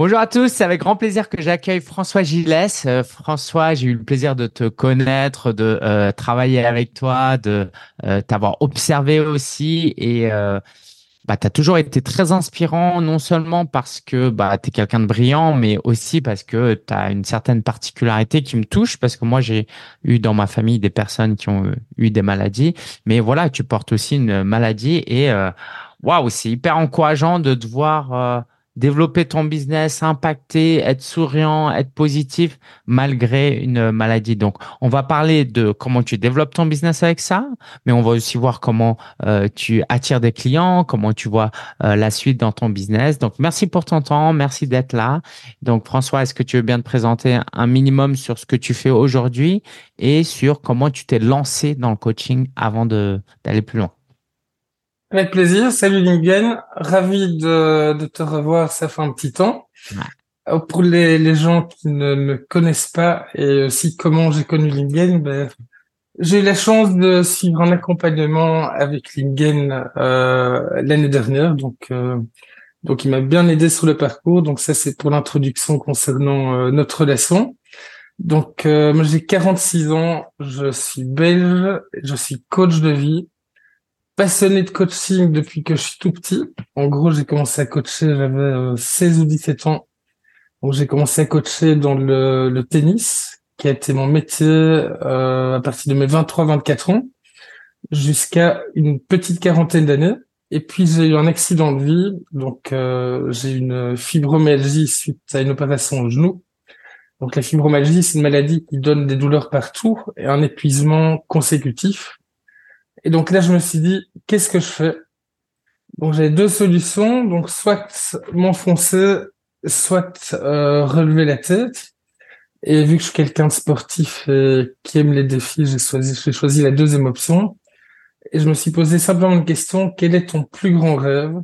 Bonjour à tous, c'est avec grand plaisir que j'accueille François Gillès. Euh, François, j'ai eu le plaisir de te connaître, de euh, travailler avec toi, de euh, t'avoir observé aussi et bah, tu toujours été très inspirant, non seulement parce que bah, tu es quelqu'un de brillant, mais aussi parce que tu as une certaine particularité qui me touche, parce que moi, j'ai eu dans ma famille des personnes qui ont eu des maladies, mais voilà, tu portes aussi une maladie et waouh, c'est hyper encourageant de te voir développer ton business, impacter, être souriant, être positif malgré une maladie. Donc, on va parler de comment tu développes ton business avec ça, mais on va aussi voir comment euh, tu attires des clients, comment tu vois euh, la suite dans ton business. Donc, merci pour ton temps, merci d'être là. Donc, François, est-ce que tu veux bien te présenter un minimum sur ce que tu fais aujourd'hui et sur comment tu t'es lancé dans le coaching avant d'aller plus loin? Avec plaisir. Salut Lingen. Ravi de, de, te revoir. Ça fait un petit temps. Ouais. Pour les, les, gens qui ne me connaissent pas et aussi comment j'ai connu Lingen, ben, j'ai eu la chance de suivre un accompagnement avec Lingen euh, l'année dernière. Donc, euh, donc il m'a bien aidé sur le parcours. Donc ça, c'est pour l'introduction concernant euh, notre relation. Donc, euh, moi, j'ai 46 ans. Je suis belge. Je suis coach de vie passionné de coaching depuis que je suis tout petit. En gros, j'ai commencé à coacher, j'avais 16 euh, ou 17 ans. Donc j'ai commencé à coacher dans le, le, tennis, qui a été mon métier euh, à partir de mes 23-24 ans, jusqu'à une petite quarantaine d'années. Et puis j'ai eu un accident de vie, donc euh, j'ai une fibromyalgie suite à une opération au genou. Donc la fibromyalgie, c'est une maladie qui donne des douleurs partout et un épuisement consécutif. Et donc là, je me suis dit, qu'est-ce que je fais? Donc j'ai deux solutions. Donc soit m'enfoncer, soit euh, relever la tête. Et vu que je suis quelqu'un de sportif et qui aime les défis, j'ai choisi, j'ai choisi la deuxième option. Et je me suis posé simplement une question quel est ton plus grand rêve,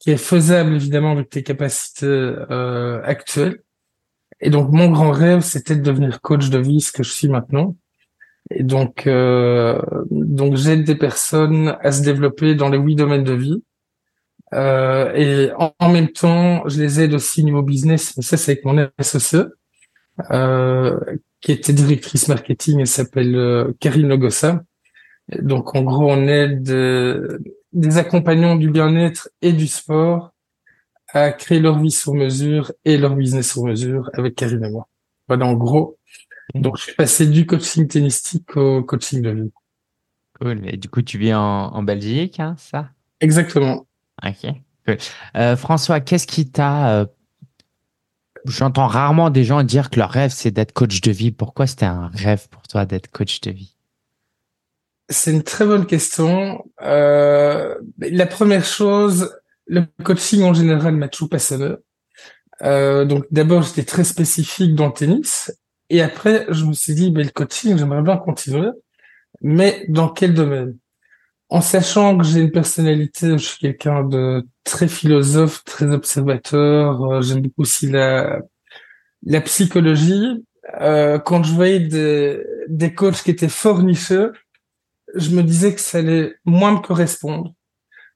qui est faisable évidemment avec tes capacités euh, actuelles? Et donc mon grand rêve, c'était de devenir coach de vie, ce que je suis maintenant. Et donc, euh, donc j'aide des personnes à se développer dans les huit domaines de vie. Euh, et en, même temps, je les aide aussi niveau business. Ça, c'est avec mon associé, euh, qui était directrice marketing. Elle s'appelle euh, Karine Logossa. Donc, en gros, on aide euh, des accompagnants du bien-être et du sport à créer leur vie sur mesure et leur business sur mesure avec Karine et moi. Voilà, en gros, donc, je suis passé du coaching tennistique au coaching de vie. Cool. Et du coup, tu vis en, Belgique, hein, ça? Exactement. Ok. Euh, François, qu'est-ce qui t'a. Euh, j'entends rarement des gens dire que leur rêve, c'est d'être coach de vie. Pourquoi c'était un rêve pour toi d'être coach de vie? C'est une très bonne question. Euh, la première chose, le coaching en général m'a toujours passionné. donc d'abord, j'étais très spécifique dans le tennis et après, je me suis dit, ben, le coaching, j'aimerais bien continuer, mais dans quel domaine? En sachant que j'ai une personnalité, je suis quelqu'un de très philosophe, très observateur, euh, j'aime beaucoup aussi la, la psychologie. Euh, quand je voyais des, des coachs qui étaient fort nichés, je me disais que ça allait moins me correspondre.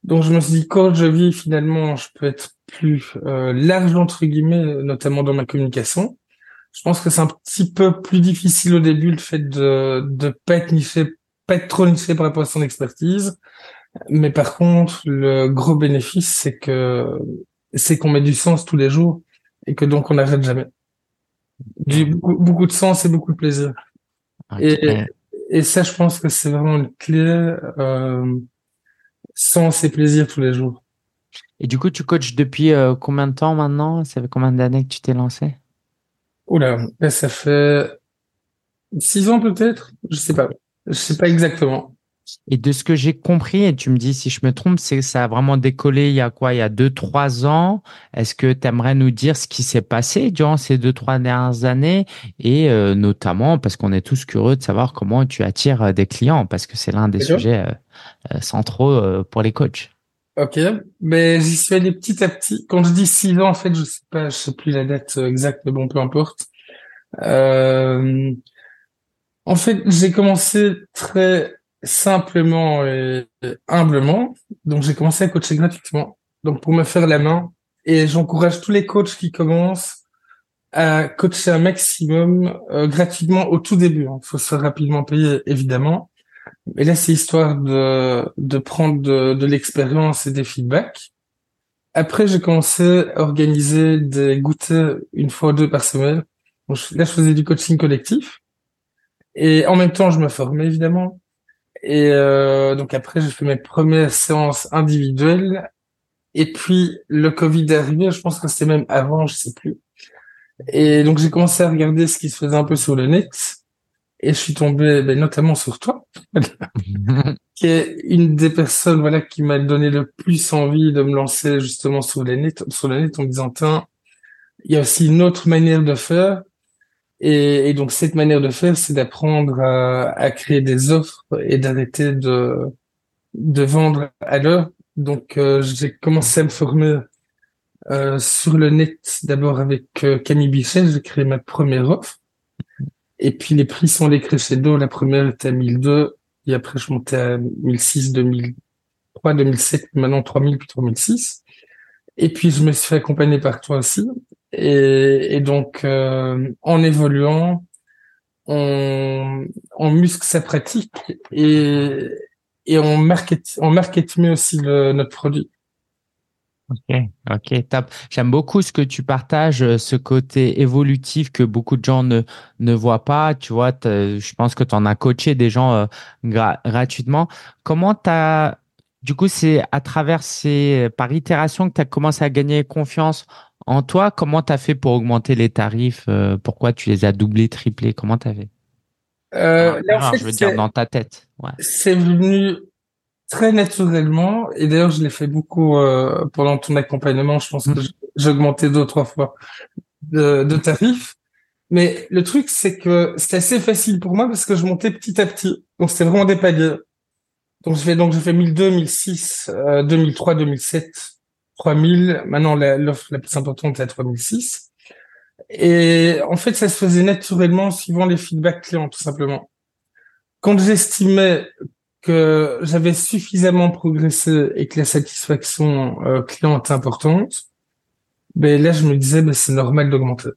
Donc je me suis dit, coach je vis, finalement, je peux être plus euh, large, entre guillemets, notamment dans ma communication. Je pense que c'est un petit peu plus difficile au début le fait de de pas être niché, pas être trop niché par rapport à son expertise. Mais par contre, le gros bénéfice, c'est que c'est qu'on met du sens tous les jours et que donc on n'arrête jamais. Du beaucoup, beaucoup de sens et beaucoup de plaisir. Et, et ça, je pense que c'est vraiment une clé. Euh, sens et plaisir tous les jours. Et du coup, tu coaches depuis euh, combien de temps maintenant? Ça fait combien d'années que tu t'es lancé? Oula, ça fait six ans peut-être, je sais pas, je sais pas exactement. Et de ce que j'ai compris, et tu me dis si je me trompe, c'est que ça a vraiment décollé il y a quoi? Il y a deux, trois ans? Est-ce que tu aimerais nous dire ce qui s'est passé durant ces deux, trois dernières années? Et euh, notamment, parce qu'on est tous curieux de savoir comment tu attires euh, des clients, parce que c'est l'un des sujets euh, centraux pour les coachs. Ok, mais j'y suis allé petit à petit. Quand je dis six ans, en fait, je sais pas, je sais plus la date exacte, mais bon, peu importe. Euh... En fait, j'ai commencé très simplement et humblement. Donc, j'ai commencé à coacher gratuitement. Donc, pour me faire la main et j'encourage tous les coachs qui commencent à coacher un maximum euh, gratuitement au tout début. Il hein. faut se rapidement payer, évidemment. Mais là, c'est histoire de, de prendre de, de l'expérience et des feedbacks. Après, j'ai commencé à organiser des goûters une fois ou deux par semaine. là, je faisais du coaching collectif. Et en même temps, je me formais, évidemment. Et euh, donc après, j'ai fait mes premières séances individuelles. Et puis, le Covid est arrivé. Je pense que c'était même avant, je sais plus. Et donc j'ai commencé à regarder ce qui se faisait un peu sur le net et je suis tombé ben, notamment sur toi, qui est une des personnes voilà qui m'a donné le plus envie de me lancer justement sur le net, sur le net en me disant tiens, il y a aussi une autre manière de faire et, et donc cette manière de faire c'est d'apprendre à, à, créer des offres et d'arrêter de de vendre à l'heure. Donc euh, j'ai commencé à me former euh, sur le net, d'abord avec euh, Camille Bichet, j'ai créé ma première offre. Et puis les prix sont les crescendo. La première était à 1002, et après je montais à 1006, 2003, 2007, maintenant 3000 puis 3006. Et puis je me suis fait accompagner par toi aussi. Et, et donc euh, en évoluant, on, on muscle sa pratique et, et on market, on market mieux aussi le, notre produit. Ok, ok, top. J'aime beaucoup ce que tu partages, euh, ce côté évolutif que beaucoup de gens ne, ne voient pas. Tu vois, je pense que tu en as coaché des gens euh, gratuitement. Comment tu as, du coup, c'est à travers ces, par itération que tu as commencé à gagner confiance en toi. Comment tu as fait pour augmenter les tarifs euh, Pourquoi tu les as doublés, triplés Comment tu as fait? Euh, je veux dire dans ta tête. Ouais. C'est venu très naturellement. Et d'ailleurs, je l'ai fait beaucoup euh, pendant ton accompagnement. Je pense que mmh. j'ai augmenté deux ou trois fois de, de tarifs. Mais le truc, c'est que c'était assez facile pour moi parce que je montais petit à petit. Donc, c'était vraiment des paliers. Donc, je fais, donc, j'ai fait 1002, 1006, euh, 2003, 2007, 3000. Maintenant, l'offre la, plus importante, c'est 3006. Et en fait, ça se faisait naturellement suivant les feedbacks clients, tout simplement. Quand j'estimais que j'avais suffisamment progressé et que la satisfaction euh, client est importante, ben là je me disais ben c'est normal d'augmenter.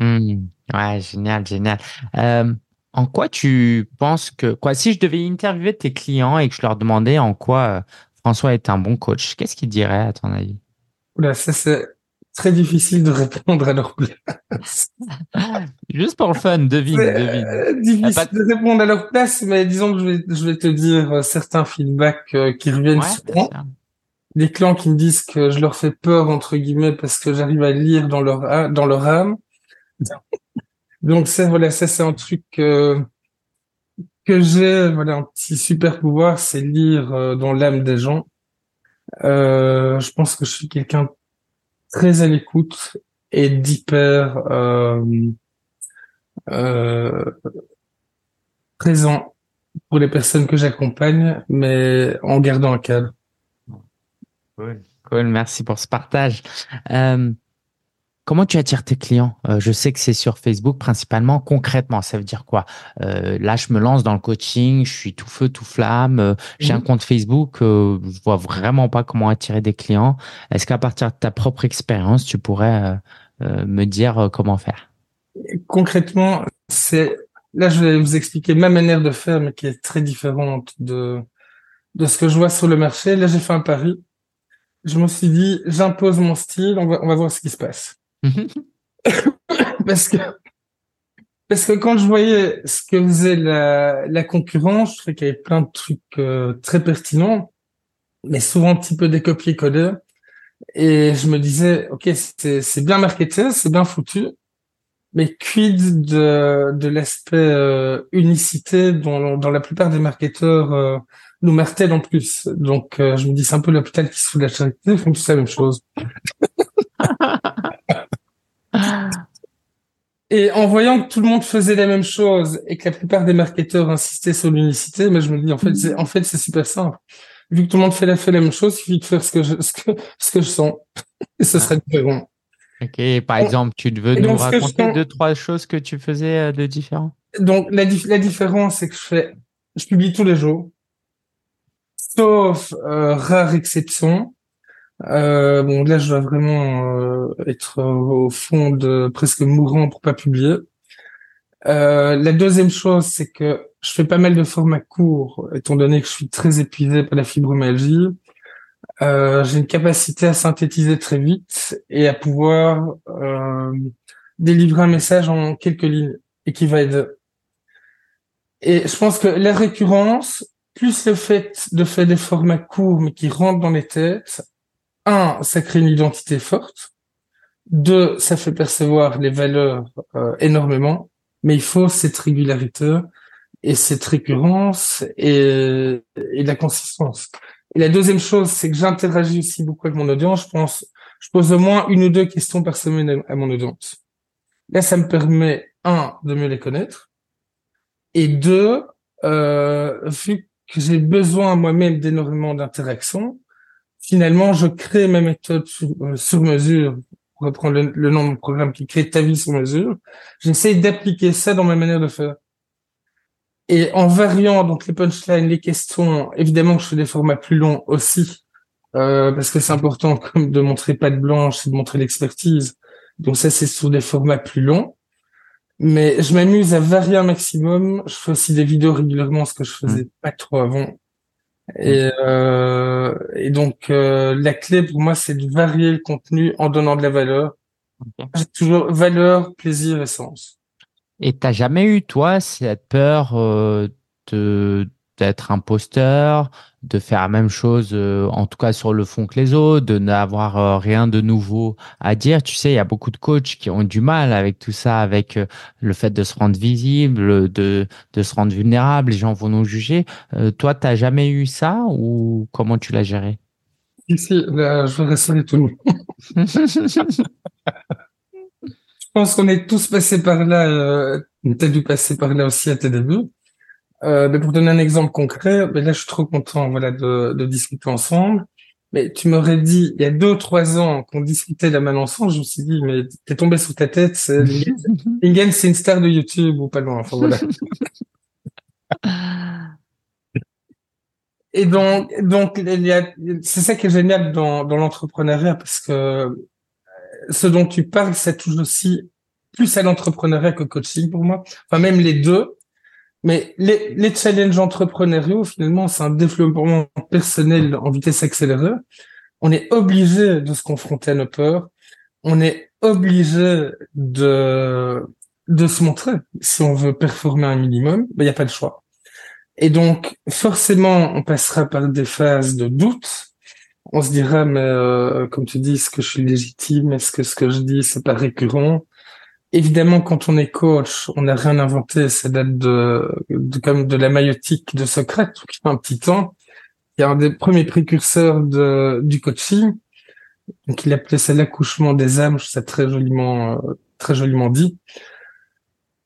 Mmh. Ouais, génial, génial. Euh, en quoi tu penses que quoi si je devais interviewer tes clients et que je leur demandais en quoi euh, François est un bon coach, qu'est-ce qu'ils diraient à ton avis? Oula, ça c'est très difficile de répondre à leur place. Juste pour le fun, devine, devine. Euh, difficile de... répondre à leur place, mais disons que je vais, je vais te dire euh, certains feedbacks euh, qui reviennent souvent. Des clients qui me disent que je leur fais peur entre guillemets parce que j'arrive à lire dans leur dans leur âme. Donc ça, voilà, ça c'est un truc que j'ai, voilà, un petit super pouvoir, c'est lire dans l'âme des gens. je pense que je suis quelqu'un très à l'écoute et d'hyper euh, euh, présent pour les personnes que j'accompagne, mais en gardant un cadre. Cool, cool, merci pour ce partage. Euh, Comment tu attires tes clients? Euh, Je sais que c'est sur Facebook principalement. Concrètement, ça veut dire quoi? Euh, Là, je me lance dans le coaching, je suis tout feu, tout flamme. Euh, j'ai un mhm. compte Facebook, je vois vraiment pas comment attirer des clients. Est-ce qu'à partir de ta propre expérience, tu pourrais me dire comment faire? Concrètement, c'est là, je vais vous expliquer ma manière de faire, mais qui est très différente de de ce que je vois sur le marché. Là, j'ai fait un pari. Je me suis dit, j'impose mon style, on va, on va voir ce qui se passe. parce que parce que quand je voyais ce que faisait la, la concurrence, je trouvais qu'il y avait plein de trucs euh, très pertinents, mais souvent un petit peu des copier-coller. Et je me disais, ok, c'est bien marketé, c'est bien foutu, mais quid de, de l'aspect euh, unicité dont, dont la plupart des marketeurs euh, nous martèlent en plus? Donc je me dis, c'est un peu l'hôpital qui se fout de la charité, ils font tous la même chose. Et en voyant que tout le monde faisait la même chose et que la plupart des marketeurs insistaient sur l'unicité, mais je me dis en fait c'est en fait c'est super simple. Vu que tout le monde fait la, fait la même chose, il suffit de faire ce que je ce que ce que je sens. Et ce serait différent. Ok, par exemple, tu veux nous raconter deux trois choses que tu faisais euh, de différent? Donc la, la différence c'est que je fais je publie tous les jours, sauf euh, rare exception Euh, bon, là, je dois vraiment euh, être au fond de presque mourant pour pas publier. Euh, la deuxième chose, c'est que je fais pas mal de formats courts, étant donné que je suis très épuisé par la fibromyalgie. Euh, j'ai une capacité à synthétiser très vite et à pouvoir euh, délivrer un message en quelques lignes et qui va aider. Et je pense que la récurrence, plus le fait de faire des formats courts mais qui rentrent dans les têtes, un, ça crée une identité forte. Deux, ça fait percevoir les valeurs euh, énormément. Mais il faut cette régularité et cette récurrence et, et la consistance. Et la deuxième chose, c'est que j'interagis aussi beaucoup avec mon audience. Je pense, je pose au moins une ou deux questions par semaine à mon audience. Là, ça me permet, un, de mieux les connaître, et deux, euh, vu que j'ai besoin moi-même d'énormément d'interactions, finalement, je crée ma méthode sur, euh, sur mesure, pour reprendre le, le, nom de programme qui crée ta vie sur mesure. J'essaie d'appliquer ça dans ma manière de faire. Et en variant donc les punchlines, les questions, évidemment que je fais des formats plus longs aussi, euh, parce que c'est important comme de montrer pas de blanche et de montrer l'expertise. Donc ça, c'est sur des formats plus longs. Mais je m'amuse à varier un maximum. Je fais aussi des vidéos régulièrement, ce que je faisais mmh. pas trop avant. Et, euh, et donc euh, la clé pour moi, c'est de varier le contenu en donnant de la valeur. J'ai toujours valeur, plaisir et sens. Et t'as jamais eu toi cette peur euh, de d'être imposteur, de faire la même chose, euh, en tout cas sur le fond que les autres, de n'avoir euh, rien de nouveau à dire. Tu sais, il y a beaucoup de coachs qui ont du mal avec tout ça, avec euh, le fait de se rendre visible, de, de se rendre vulnérable, les gens vont nous juger. toi, tu n'as jamais eu ça ou comment tu l'as géré? Ici, là, je vais rassurer tout le monde. je pense qu'on est tous passés par là, euh, peut-être dû passer par là aussi à tes débuts. Euh, mais pour donner un exemple concret, mais là je suis trop content voilà de, de discuter ensemble. Mais tu m'aurais dit il y a deux ou trois ans qu'on discutait la main ensemble, je me suis dit mais t'es tombé sur ta tête. Lingen c'est une star de YouTube ou pas loin. Enfin voilà. Et donc donc c'est ça qui est génial dans dans l'entrepreneuriat parce que euh, ce dont tu parles ça touche aussi plus à l'entrepreneuriat que coaching pour moi. Enfin même les deux mais les, les challenges entrepreneuriaux, finalement, c'est un développement personnel en vitesse accélérée. On est obligé de se confronter à nos peurs. On est obligé de, de se montrer. Si on veut performer un minimum, il n'y a pas de choix. Et donc, forcément, on passera par des phases de doute. On se dira, mais euh, comme tu dis, est-ce que je suis légitime? Est-ce que ce que je dis, c'est pas récurrent? Évidemment, quand on est coach, on n'a rien inventé. Ça date de, de, comme de la maïotique de Socrate, qui fait un petit temps. Il y a un des premiers précurseurs de, du coaching. Donc, il appelait ça l'accouchement des âmes. Je ça très joliment, euh, très joliment dit.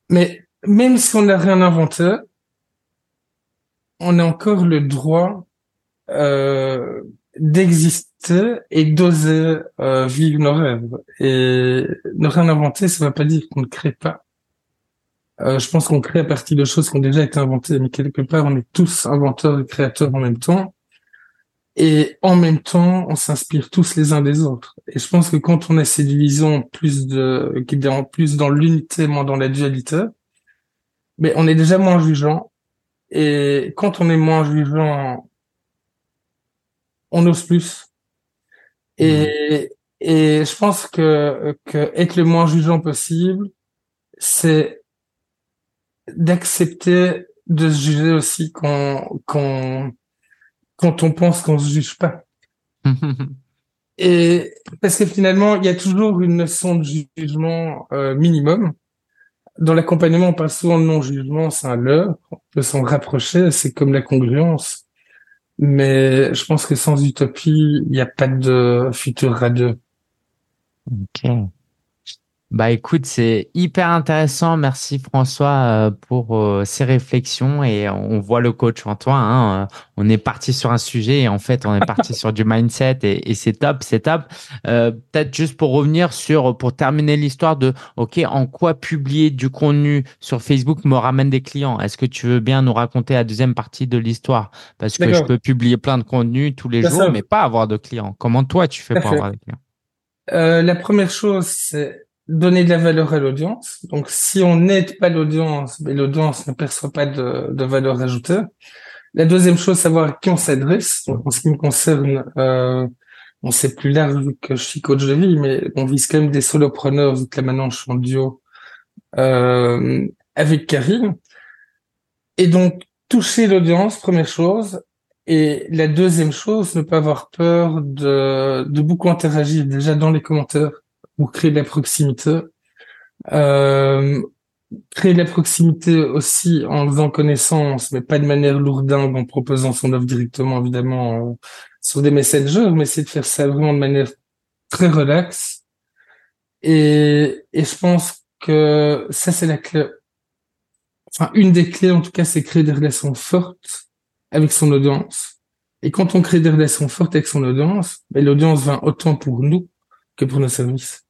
Mais même si on n'a rien inventé, on a encore le droit euh, d'exister et d'oser euh, vivre nos rêves. Et ne rien inventer, ça ne veut pas dire qu'on ne crée pas. Euh, je pense qu'on crée à partir de choses qui ont déjà été inventées, mais quelque part, on est tous inventeurs et créateurs en même temps. Et en même temps, on s'inspire tous les uns des autres. Et je pense que quand on a cette vision plus de, qui est plus dans l'unité, moins dans la dualité, mais on est déjà moins jugeant. Et quand on est moins jugeant, on ose plus. Et, et je pense que, que être le moins jugeant possible, c'est d'accepter de se juger aussi quand, quand, quand on pense qu'on se juge pas. et parce que finalement, il y a toujours une notion de jugement euh, minimum. Dans l'accompagnement, on parle souvent de non-jugement, c'est un leurre. On peut s'en rapprocher, c'est comme la congruence. Mais je pense que sans utopie, il n'y a pas de futur radieux. Bah écoute, c'est hyper intéressant. Merci François euh, pour euh, ces réflexions et on voit le coach en toi. Hein. On est parti sur un sujet et en fait on est parti sur du mindset et, et c'est top, c'est top. Euh, Peut-être juste pour revenir sur, pour terminer l'histoire de, ok, en quoi publier du contenu sur Facebook me ramène des clients? Est-ce que tu veux bien nous raconter la deuxième partie de l'histoire? Parce que je peux publier plein de contenu tous les jours, mais pas avoir de clients. Comment toi tu fais pour avoir des clients? Euh, La première chose, c'est donner de la valeur à l'audience. Donc, si on n'aide pas l'audience, mais l'audience ne perçoit pas de, de, valeur ajoutée. La deuxième chose, savoir à qui on s'adresse. En ce qui me concerne, euh, on sait plus large que je suis coach de vie, mais on vise quand même des solopreneurs, vu que là maintenant je suis en duo euh, avec Karine. Et donc, toucher l'audience, première chose. Et la deuxième chose, ne pas avoir peur de, de beaucoup interagir déjà dans les commentaires ou créer de la proximité. Euh, créer de la proximité aussi en faisant connaissance, mais pas de manière lourdingue, en proposant son offre directement, évidemment, euh, sur des messengers, mais c'est de faire ça vraiment de manière très relaxe. Et, et je pense que ça, c'est la clé. Enfin, une des clés, en tout cas, c'est créer des relations fortes avec son audience. Et quand on crée des relations fortes avec son audience, ben, l'audience vient autant pour nous que pour nos services.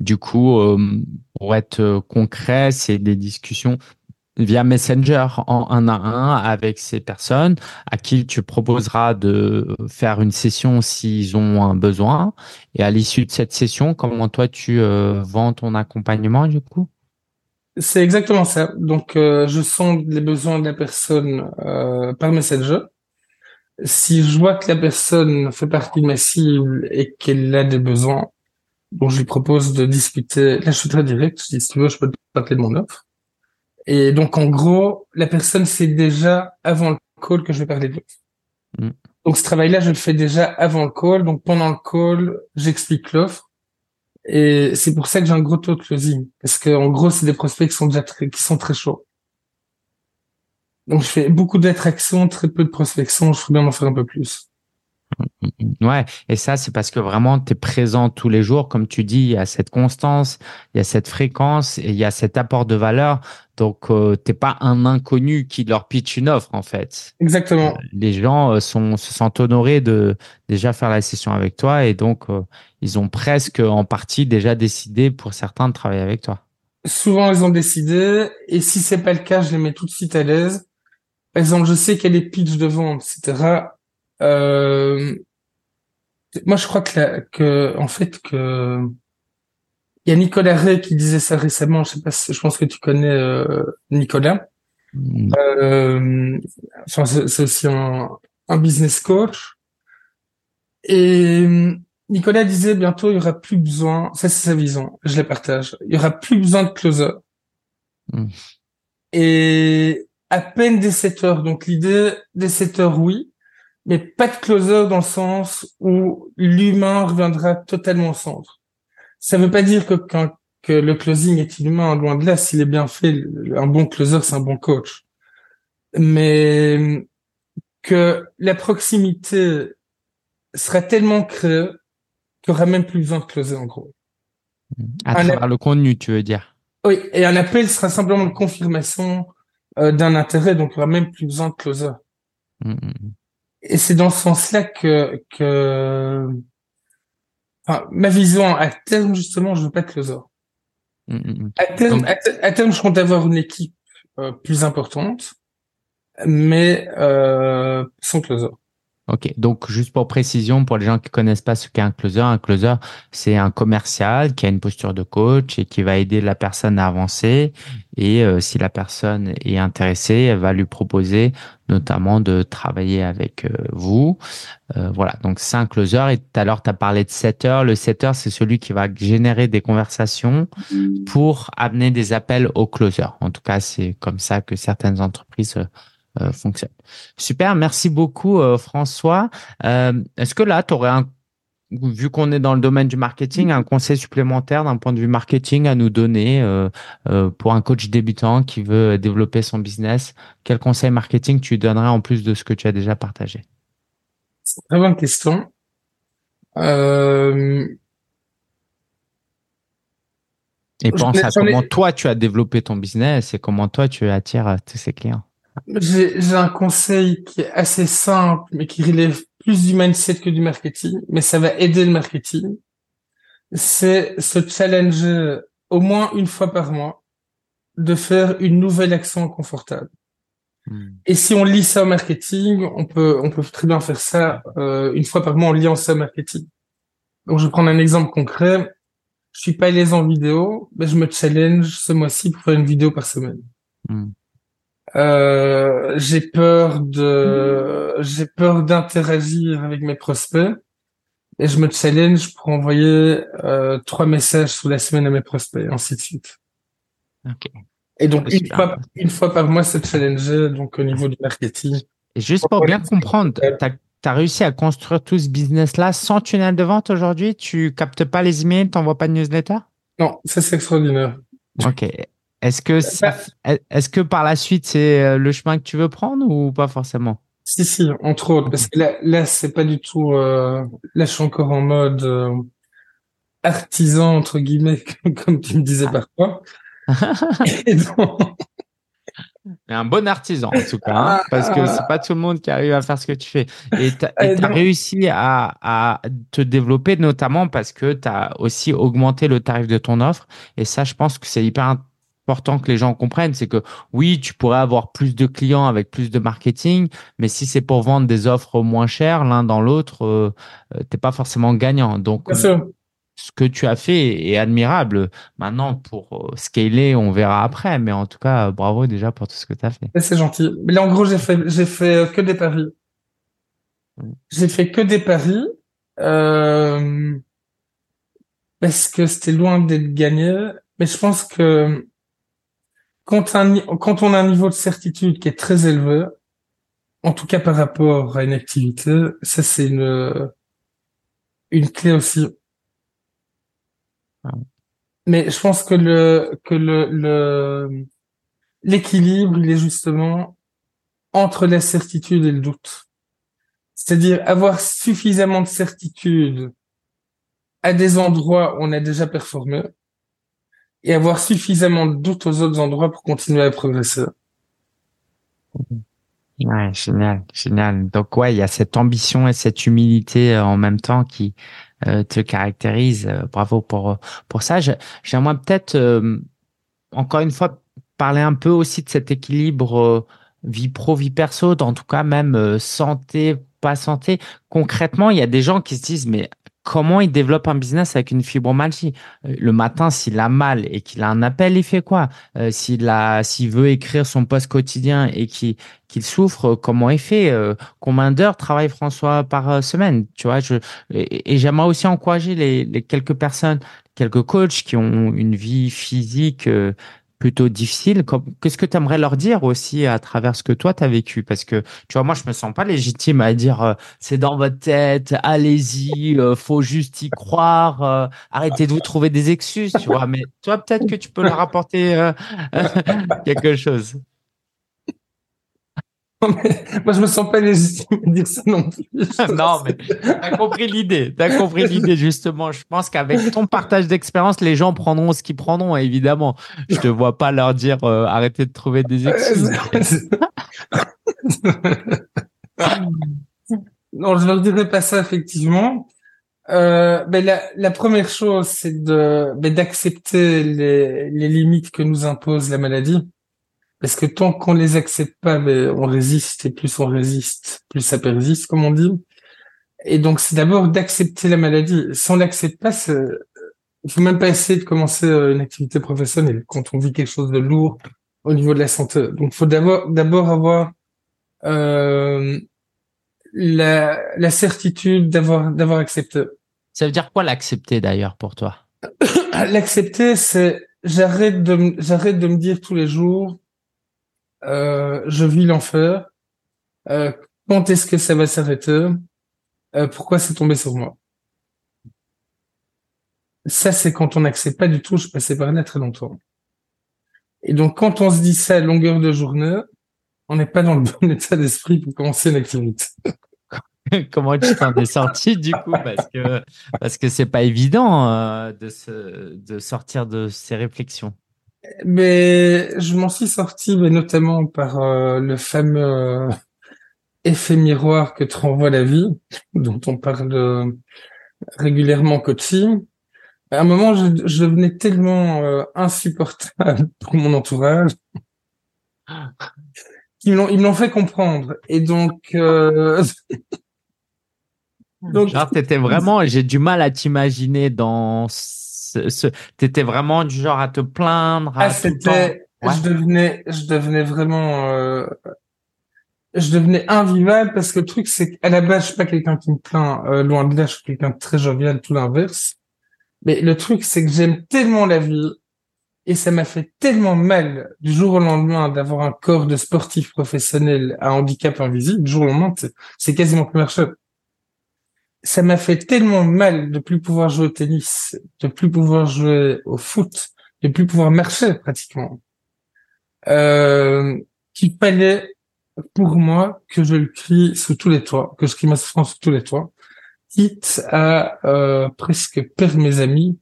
Du coup, euh, pour être euh, concret, c'est des discussions via Messenger en un à un avec ces personnes à qui tu proposeras de faire une session s'ils ont un besoin. Et à l'issue de cette session, comment toi tu euh, vends ton accompagnement du coup? C'est exactement ça. Donc, je sonde les besoins de la personne par Messenger. Si je vois que la personne fait partie de ma cible et qu'elle a des besoins, Bon, je lui propose de discuter. Là, je suis très direct. Je dis, si tu veux, je peux te parler de mon offre. Et donc, en gros, la personne sait déjà avant le call que je vais parler de l'offre. Mm. Donc, ce travail-là, je le fais déjà avant le call. Donc, pendant le call, j'explique l'offre. Et c'est pour ça que j'ai un gros taux de closing. Parce que, en gros, c'est des prospects qui sont déjà très, qui sont très chauds. Donc, je fais beaucoup d'attractions, très peu de prospection. Je ferais bien en faire un peu plus. Ouais, et ça, c'est parce que vraiment, tu es présent tous les jours. Comme tu dis, il y a cette constance, il y a cette fréquence et il y a cet apport de valeur. Donc, euh, t'es pas un inconnu qui leur pitch une offre, en fait. Exactement. Euh, les gens euh, sont, se sentent honorés de déjà faire la session avec toi et donc, ils ont presque en partie déjà décidé pour certains de travailler avec toi. Souvent, ils ont décidé et si c'est pas le cas, je les mets tout de suite à l'aise. Par exemple, je sais a des pitchs de vente, etc euh, moi, je crois que, que en fait, que il y a Nicolas Ray qui disait ça récemment. Je sais pas, je pense que tu connais euh, Nicolas. Mm. Euh, enfin, c'est aussi un, un business coach. Et Nicolas disait bientôt il y aura plus besoin. Ça, c'est sa vision. Je la partage. Il y aura plus besoin de closer. Mm. Et à peine des 7 heures. Donc l'idée des 7 heures, oui mais pas de closer dans le sens où l'humain reviendra totalement au centre. Ça ne veut pas dire que, que le closing est inhumain, loin de là, s'il est bien fait, un bon closer, c'est un bon coach. Mais que la proximité sera tellement créée qu'il n'y aura même plus besoin de closer, en gros. À travers le contenu, tu veux dire Oui, et un appel sera simplement une confirmation euh, d'un intérêt, donc il n'y aura même plus besoin de closer. Mmh, et c'est dans ce sens-là que, que enfin, ma vision à terme, justement, je veux pas de closer. Mm, mm, mm. à, terme, à, terme, je compte avoir une équipe euh, plus importante, mais euh, sans closer. Ok, donc juste pour précision, pour les gens qui connaissent pas ce qu'est un closer, un closer, c'est un commercial qui a une posture de coach et qui va aider la personne à avancer. Et euh, si la personne est intéressée, elle va lui proposer notamment de travailler avec euh, vous. Euh, voilà, donc c'est un closer. Et tout à l'heure, tu as parlé de setter. Le setter, c'est celui qui va générer des conversations pour amener des appels au closer. En tout cas, c'est comme ça que certaines entreprises euh, fonctionne. Super, merci beaucoup euh, François. Euh, est-ce que là, tu aurais un vu qu'on est dans le domaine du marketing, un conseil supplémentaire d'un point de vue marketing à nous donner pour un coach débutant qui veut développer son business? Quel conseil marketing tu donnerais en plus de ce que tu as déjà partagé? C'est une très bonne question. Euh... Et pense à comment toi tu as développé ton business et comment toi tu attires tous ces clients. J'ai un conseil qui est assez simple, mais qui relève plus du mindset que du marketing, mais ça va aider le marketing. C'est se challenger au moins une fois par mois de faire une nouvelle action confortable. Hmm. Et si on lit ça au marketing, on peut on peut très bien faire ça euh, une fois par mois en liant ça au marketing. Donc je vais prendre un exemple concret. Je suis pas l'aise en vidéo, mais je me challenge ce mois-ci pour faire une vidéo par semaine. Hmm. Euh, j'ai peur de, j'ai peur d'interagir avec mes prospects et je me challenge pour envoyer euh, trois messages sous la semaine à mes prospects, ainsi de suite. Et donc une fois, une fois par mois, c'est challenger donc au niveau du marketing. Et juste pour bien comprendre, tu as, réussi à construire tout ce business-là sans tunnel de vente aujourd'hui? Tu captes pas les emails, t'envoies pas de newsletter? Non, ça c'est extraordinaire. Ok. Est-ce que, est-ce que par la suite, c'est euh, le chemin que tu veux prendre ou pas forcément? Si, si, entre autres. Parce que là, là c'est pas du tout. Euh... Là, je suis encore en mode euh, artisan entre guillemets, comme tu me disais ah. parfois. Et un bon artisan en tout cas, hein, parce que c'est pas tout le monde qui arrive à faire ce que tu fais. Et tu as, réussi à, à, te développer notamment parce que tu as aussi augmenté le tarif de ton offre. Et ça, je pense que c'est hyper important que les gens comprennent, c'est que oui, tu pourrais avoir plus de clients avec plus de marketing, mais si c'est pour vendre des offres moins chères l'un dans l'autre, euh, euh t'es pas forcément gagnant. Donc, ce que tu as fait est admirable. Maintenant, pour euh, scaler, on verra après, mais en tout cas, bravo déjà pour tout ce que tu as fait. C'est gentil. Mais là, en gros, j'ai fait, j'ai fait euh, que des paris. J'ai fait que des paris. Euh, parce que c'était loin d'être gagné. Mais je pense que quand, on a un niveau de certitude qui est très élevé, en tout cas par rapport à une activité, ça c'est une une clé aussi. Mais je pense que le que le l'équilibre il est justement entre la certitude et le doute. C'est-à-dire avoir suffisamment de certitude à des endroits où on a déjà performé et avoir suffisamment de doutes aux autres endroits pour continuer à progresser. Ouais, génial, génial. Donc ouais, il y a cette ambition et cette humilité euh, en même temps qui euh, te caractérise. Euh, bravo pour pour ça. J'aimerais peut-être encore une fois parler un peu aussi de cet équilibre vie pro vie perso, en tout cas même santé pas santé. Concrètement, il y a des gens qui se disent mais comment il développe un business avec une fibromyalgie? Euh, le matin, s'il a mal et qu'il a un appel, il fait quoi? Euh, S'il a, s'il veut écrire son poste quotidien et qu'il souffre, comment il fait? Euh, Combien d'heures travaille François par semaine? Tu vois, je et, j'aimerais aussi encourager les, les, quelques personnes, quelques coachs qui ont une vie physique plutôt difficile. Qu'est-ce que tu aimerais leur dire aussi à travers ce que toi tu as vécu? Parce que tu vois, moi je me sens pas légitime à dire euh, c'est dans votre tête, allez-y, euh, faut juste y croire, euh, arrêtez de vous trouver des excuses, tu vois. Mais toi peut-être que tu peux leur apporter quelque chose. moi, je me sens pas légitime à dire ça non plus. non, mais t'as compris l'idée. T'as compris l'idée, justement. Je pense qu'avec ton partage d'expérience, les gens prendront ce qu'ils prendront, évidemment. Je te vois pas leur dire euh, arrêtez de trouver des excuses. non, je leur dirai pas ça, effectivement. Euh, ben la, la, première chose, c'est de ben, d'accepter les, les limites que nous impose la maladie. Parce que tant qu'on les accepte pas, ben, on résiste et plus on résiste, plus ça persiste, comme on dit. Et donc c'est d'abord d'accepter la maladie. Si on l'accepte pas, il faut même pas essayer de commencer euh, une activité professionnelle quand on vit quelque chose de lourd au niveau de la santé. Donc il faut d'abord d'abord avoir euh, la, la certitude d'avoir d'avoir accepté. Ça veut dire quoi l'accepter d'ailleurs pour toi? L'accepter, c'est j'arrête de j'arrête de me dire tous les jours je vis l'enfer. Euh, quand est-ce que ça va s'arrêter? Euh, Pourquoi c'est tombé sur moi? Ça, c'est quand on n'accepte pas du tout. Je passais par là très longtemps. Et donc, quand on se dit ça à longueur de journée, on n'est pas dans le bon état d'esprit pour commencer une activité. comment tu t'en es sorti du coup? Parce que parce que c'est pas évident euh, de se, de sortir de ces réflexions. Mais je m'en suis sorti, mais notamment par euh, le fameux euh, effet miroir que te renvoie la vie, dont on parle régulièrement coaching. À un moment, je, je devenais tellement insupportable pour mon entourage qu'ils ils m'ont fait comprendre. Et donc Donc, genre, t'étais vraiment, j'ai du mal à t'imaginer dans t'étais vraiment du genre à te plaindre. ah, c'était, je devenais, je devenais vraiment, euh, je devenais invivable parce que le truc, c'est qu'à la base, je suis pas quelqu'un qui me plaint, euh, loin de là, je suis quelqu'un de très jovial, tout l'inverse. Mais le truc, c'est que j'aime tellement la vie et ça m'a fait tellement mal du jour au lendemain d'avoir un corps de sportif professionnel à handicap invisible. Du jour au lendemain, c'est quasiment commercial ça m'a fait tellement mal de plus pouvoir jouer au tennis, de plus pouvoir jouer au foot, de plus pouvoir marcher pratiquement, euh, qu'il fallait pour moi que je le crie sous tous les toits, que je crie ma souffrance sous tous les toits, quitte à euh, presque perdre mes amis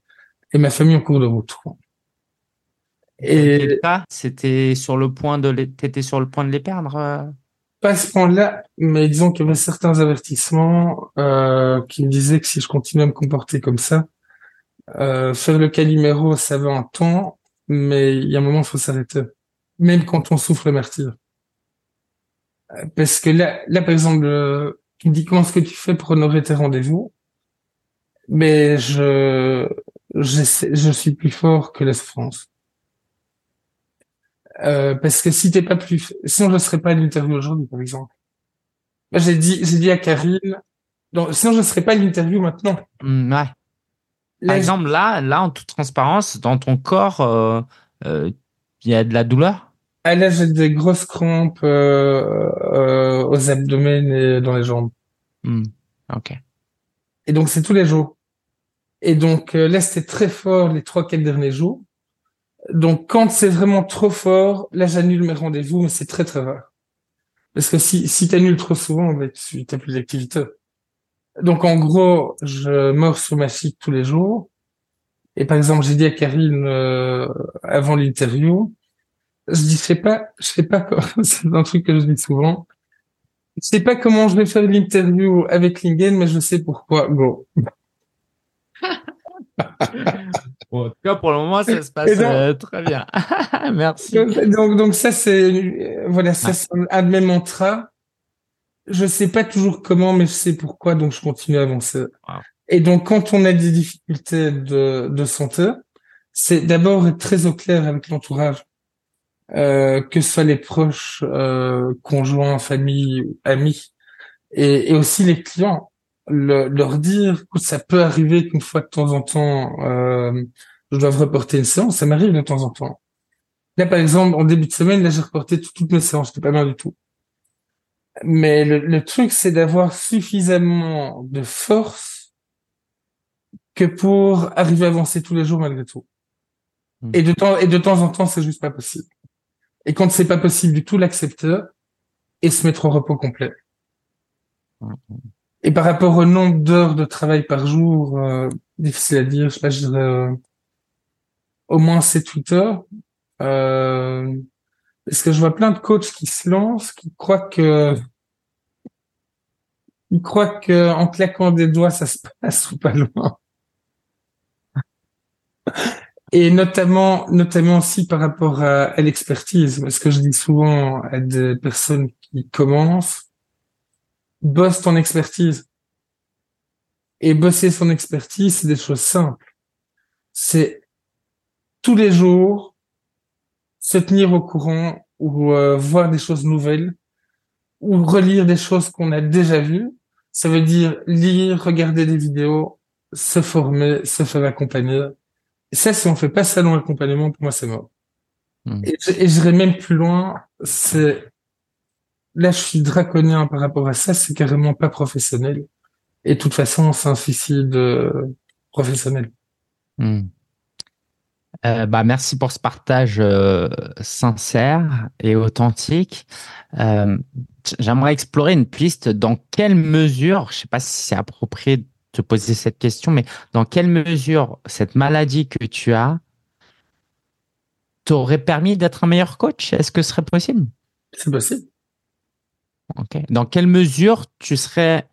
et ma famille en cours de route. Et c'était sur le point de, t'étais sur le point de les perdre. Pas à ce point-là, mais disons qu'il y avait certains avertissements euh, qui me disaient que si je continuais à me comporter comme ça, euh, faire le calimero, ça va un temps, mais il y a un moment, il faut s'arrêter. Même quand on souffre le martyr. Euh, parce que là, là par exemple, euh, tu me dis comment est-ce que tu fais pour honorer tes rendez-vous Mais je, je suis plus fort que la souffrance. Euh, parce que si t'es pas plus, sinon je serais pas à l'interview aujourd'hui, par exemple. J'ai dit, j'ai dit à Karine, sinon je serais pas à l'interview maintenant. Mm, ouais. Par exemple, là, là, en toute transparence, dans ton corps, euh, euh, il y a de la douleur? Ah là, j'ai des grosses crampes euh, aux abdomens et dans les jambes. Mm, ok. Et donc c'est tous les jours. Et donc là, c'était très fort les trois quatre derniers jours. Donc, quand c'est vraiment trop fort, là, j'annule mes rendez-vous, mais c'est très, très rare. Parce que si, si t'annules trop souvent, ben, tu n'as plus d'activité. Donc, en gros, je mords sur ma chic tous les jours. Et par exemple, j'ai dit à Karine, euh, avant l'interview, je dis, je sais pas, je sais pas, c'est un truc que je dis souvent. Je sais pas comment je vais faire l'interview avec Lingen, mais je sais pourquoi. Go. en tout cas, pour le moment, ça se passe euh, très bien. Merci. Donc, donc, ça, c'est, voilà, ça, c'est un de mes mantras. Je sais pas toujours comment, mais je sais pourquoi, donc je continue à avancer. Et donc, quand on a des difficultés de, de santé, c'est d'abord être très au clair avec l'entourage, euh, que ce soit les proches, euh, conjoints, famille, amis, et, et aussi les clients leur dire que ça peut arriver qu'une fois de temps en temps, euh, je dois reporter une séance. Ça m'arrive de temps en temps. Là, par exemple, en début de semaine, là, j'ai reporté toutes mes séances. C'était pas bien du tout. Mais le, truc, c'est d'avoir suffisamment de force que pour arriver à avancer tous les jours malgré tout. Hmm. Et de temps et de temps en temps, c'est juste pas possible. Et quand c'est pas possible du tout, l'accepter et se mettre au repos complet. Hmm. Et par rapport au nombre d'heures de travail par jour, euh, difficile à dire, je, sais je dirais euh, au moins 7-8 heures. Euh, parce que je vois plein de coachs qui se lancent, qui croient que ils croient que en claquant des doigts, ça se passe ou pas loin? Et notamment, notamment aussi par rapport à, à l'expertise, parce que je dis souvent à des personnes qui commencent, bosse ton expertise. Et bosser son expertise, c'est des choses simples. C'est tous les jours se tenir au courant ou euh, voir des choses nouvelles ou relire des choses qu'on a déjà vues. Ça veut dire lire, regarder des vidéos, se former, se faire accompagner. Et ça, si on fait pas ça dans l'accompagnement, pour moi, c'est mort. Hmm. Et, et j'irai même plus loin, c'est là, je suis draconien par rapport à ça, c'est carrément pas professionnel. Et de toute façon, c'est un suicide euh, professionnel. Hmm. Euh, bah, merci pour ce partage euh, sincère et authentique. j'aimerais explorer une piste. Dans quelle mesure, je sais pas si c'est approprié de te poser cette question, mais dans quelle mesure cette maladie que tu as t'aurait permis d'être un meilleur coach? Est-ce que ce serait possible? C'est possible. Dans quelle mesure tu serais,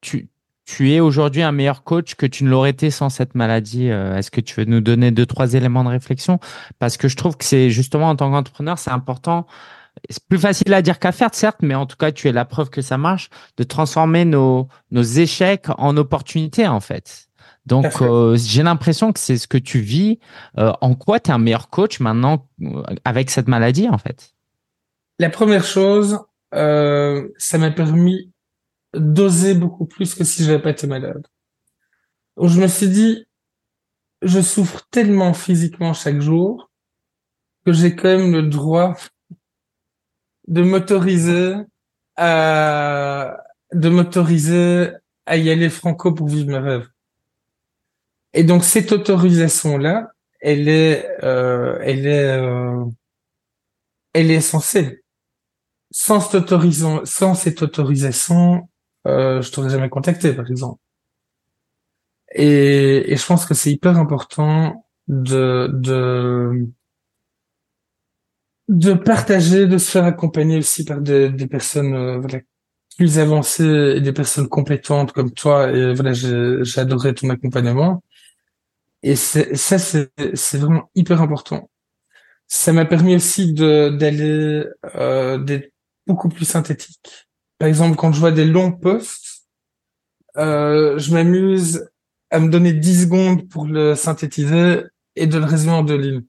tu, tu es aujourd'hui un meilleur coach que tu ne l'aurais été sans cette maladie. Euh, est-ce que tu veux nous donner deux, trois éléments de réflexion? Parce que je trouve que c'est justement en tant qu'entrepreneur, c'est important. C'est plus facile à dire qu'à faire, certes, mais en tout cas, tu es la preuve que ça marche, de transformer nos, nos échecs en opportunités, en fait. Donc, euh, j'ai l'impression que c'est ce que tu vis. Euh, en quoi tu es un meilleur coach maintenant avec cette maladie, en fait? La première chose, ça m'a permis d'oser beaucoup plus que si j'avais pas été malade. Donc je me suis dit, je souffre tellement physiquement chaque jour que j'ai quand même le droit de m'autoriser à de m'autoriser à y aller franco pour vivre mes rêves. Et donc cette autorisation là, elle est euh, elle est euh, elle est essentielle. Sans cette autorisation, sans cette autorisation, euh, je t'aurais jamais contacté, par exemple. Et, et je pense que c'est hyper important de, de, de partager, de se faire accompagner aussi par des, des personnes euh, voilà, plus avancées et des personnes compétentes comme toi. Et voilà, j'ai adoré ton accompagnement. Et ça, c'est vraiment hyper important. Ça m'a permis aussi d'aller euh, d'être beaucoup plus synthétique par exemple, quand je vois des longs posts, euh, je m'amuse à me donner 10 secondes pour le synthétiser et de le résumer en deux lignes.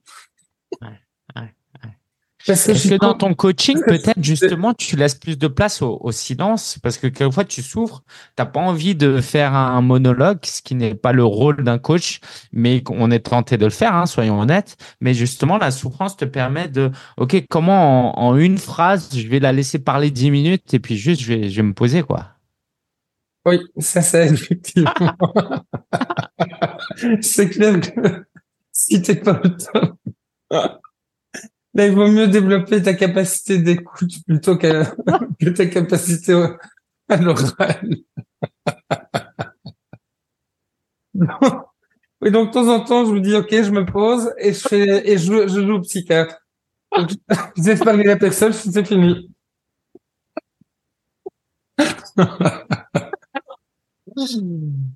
Est-ce que dans ton coaching, peut-être justement, tu laisses plus de place au, silence? Parce que quelquefois tu souffres, t'as pas envie de faire un monologue, ce qui n'est pas le rôle d'un coach, mais on est tenté de le faire, hein, soyons honnêtes. Mais justement, la souffrance te permet de, ok, comment en, une phrase, je vais la laisser parler dix minutes et puis juste je vais, je vais me poser quoi. Oui, ça, ça effectivement. c'est clair que si t'es pas autant il vaut mieux développer ta capacité d'écoute plutôt que, que ta capacité à l'oral. oui, donc de temps en temps, je vous dis, OK, je me pose et je fais, et je, je joue au psychiatre. Vous êtes parlé la personne, c'est fini.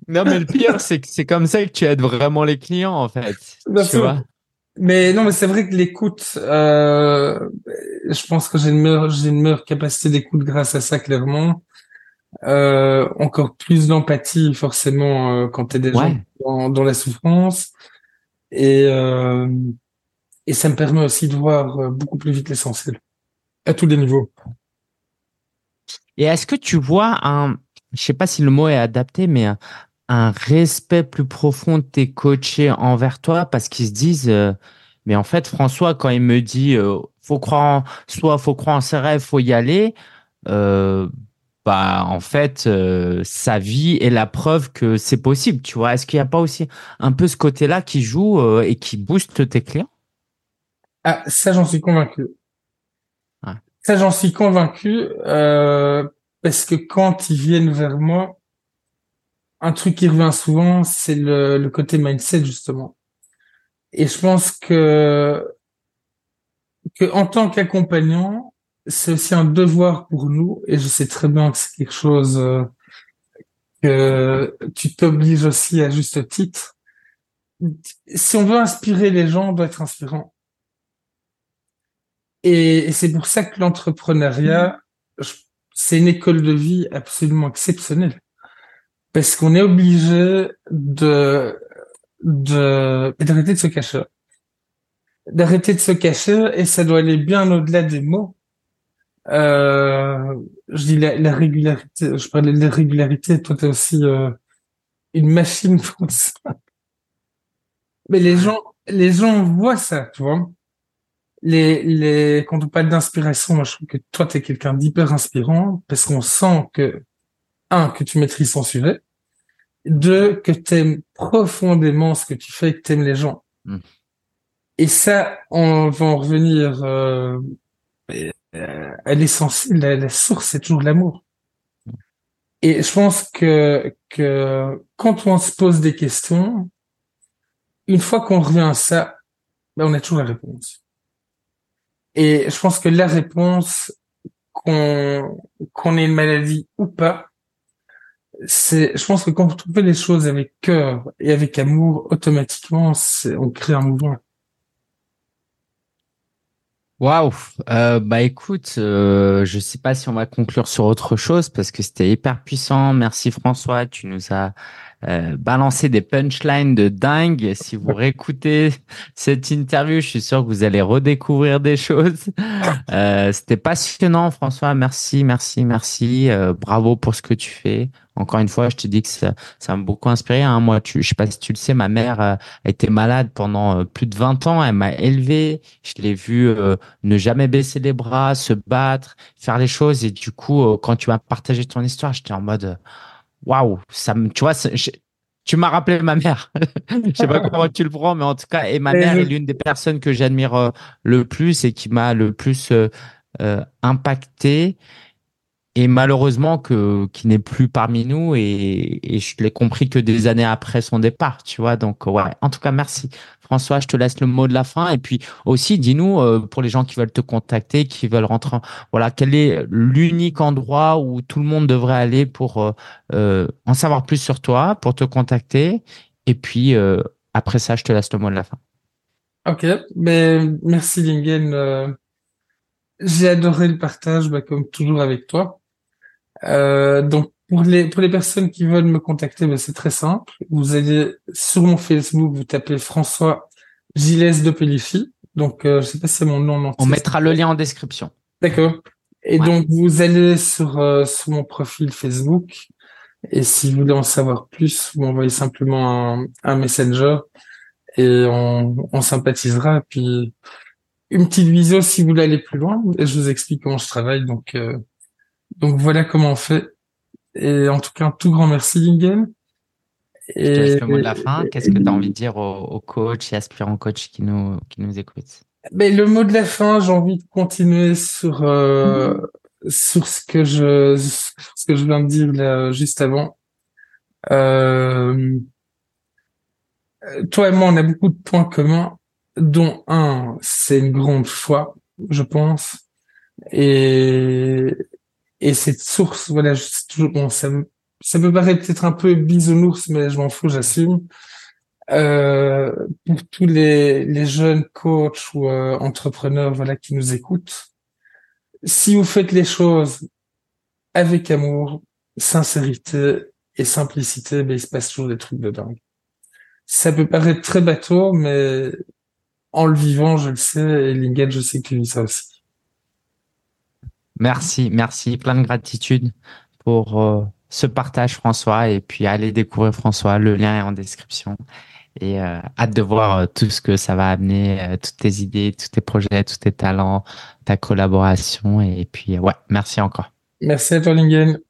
non, mais le pire, c'est que c'est comme ça que tu aides vraiment les clients, en fait. tu vois? Mais non, mais c'est vrai que l'écoute, euh, je pense que j'ai une meilleure, j'ai une meilleure capacité d'écoute grâce à ça, clairement. Euh, encore plus d'empathie, forcément, euh, quand t'es déjà dans, dans, la souffrance. Et, euh, et ça me permet aussi de voir euh, beaucoup plus vite l'essentiel, à tous les niveaux. Et est-ce que tu vois un, je sais pas si le mot est adapté, mais un respect plus profond de tes coachés envers toi parce qu'ils se disent euh, mais en fait François quand il me dit euh, faut croire en soi faut croire en ses rêves faut y aller euh, bah en fait sa vie est la preuve que c'est possible tu vois. Est-ce qu'il n'y a pas aussi un peu ce côté là qui joue et qui booste tes clients? Ah ça j'en suis convaincu. Ça j'en suis convaincu parce que quand ils viennent vers moi un truc qui revient souvent, c'est le, le, côté mindset justement. Et je pense que que en tant qu'accompagnant, c'est aussi un devoir pour nous. Et je sais très bien que c'est quelque chose euh, que tu t'obliges aussi à juste titre. Si on veut inspirer les gens, on doit être inspirant. Et, c'est pour ça que l'entrepreneuriat, c'est une école de vie absolument exceptionnelle parce qu'on est obligé de de d'arrêter de se cacher, d'arrêter de se cacher, et ça doit aller bien au-delà des mots. Euh, je dis la, régularité, je parlais de la régularité, toi t'es aussi euh, une machine pour ça. Mais les gens, les gens voient ça, tu vois. Les, les, quand on parle d'inspiration, moi je trouve que toi t'es quelqu'un d'hyper inspirant parce qu'on sent que un, que tu maîtrises ton sujet, deux, que tu aimes profondément ce que tu fais et que tu aimes les gens. Hmm. Et ça, on va en revenir euh, euh, l'essentiel, la, la source, c'est toujours l'amour. Et je pense que, que quand on se pose des questions, une fois qu'on revient à ça, ben on a toujours la réponse. Et je pense que la réponse, qu'on qu'on ait une maladie ou pas, c'est, je pense que quand on fait les choses avec cœur et avec amour, automatiquement, on crée un mouvement. Waouh, euh, bah écoute, euh, je sais pas si on va conclure sur autre chose parce que c'était hyper puissant. Merci François, tu nous as euh, balancé des punchlines de dingue. Si vous réécoutez cette interview, je suis sûr que vous allez redécouvrir des choses. Euh, c'était passionnant, François. Merci, merci, merci. Euh, bravo pour ce que tu fais. Encore une fois, je te dis que ça, ça m'a beaucoup inspiré. Hein. Moi, tu, je sais pas si tu le sais, ma mère euh, a été malade pendant euh, plus de 20 ans. Elle m'a élevé. Je l'ai vu euh, ne jamais baisser les bras, se battre, faire les choses. Et du coup, quand tu m'as partagé ton histoire, j'étais en mode waouh, ça me, tu vois, tu m'as rappelé ma mère. je sais pas comment tu le prends, mais en tout cas, et ma mère est l'une des personnes que j'admire le plus et qui m'a le plus impacté et malheureusement que qui n'est plus parmi nous et, et je l'ai compris que des années après son départ, tu vois. Donc ouais, en tout cas merci François, je te laisse le mot de la fin et puis aussi dis-nous euh, pour les gens qui veulent te contacter, qui veulent rentrer, voilà, quel est l'unique endroit où tout le monde devrait aller pour euh, euh, en savoir plus sur toi, pour te contacter et puis après ça, je te laisse le mot de la fin. Ok, mais merci Lingen. J'ai adoré le partage, bah, comme toujours avec toi. Euh, donc pour les pour les personnes qui veulent me contacter, ben, c'est très simple. Vous allez sur mon Facebook, vous tapez François Gilles de Pellichy. Donc euh, je sais pas si c'est mon nom entier. On mettra le lien en description. D'accord. Et donc vous allez sur euh, sur mon profil Facebook et si vous voulez en savoir plus, vous m'envoyez simplement un, un messenger et on, on sympathisera. Puis une petite visio si vous voulez aller plus loin. Et je vous explique comment je travaille. Donc euh, donc voilà comment on fait. Et en tout cas, un tout grand merci, Lingen. Et, Je te laisse le mot de la fin. Qu'est-ce que tu as envie de dire aux, coachs et aspirants coachs qui nous, qui nous écoutent ben, Le mot de la fin, j'ai envie de continuer sur, euh, sur ce que je, ce que je viens de dire là, juste avant. Euh, toi et moi, on a beaucoup de points communs, dont un, c'est une grande foi, je pense. Et, et cette source, voilà, c'est toujours bon, ça, ça peut paraître peut-être un peu bisounours, mais je m'en fous, j'assume. Euh, pour tous les, les jeunes coachs ou euh, entrepreneurs, voilà, qui nous écoutent, si vous faites les choses avec amour, sincérité et simplicité, ben, il se passe toujours des trucs de dingue. Ça peut paraître très bateau, mais en le vivant, je le sais, et Lingard, je sais que tu vis ça aussi. Merci, merci, plein de gratitude pour euh, ce partage François et puis allez découvrir François, le lien est en description et euh, hâte de voir euh, tout ce que ça va amener, toutes tes idées, tous tes projets, tous tes talents, ta collaboration et puis ouais, merci encore. Merci à.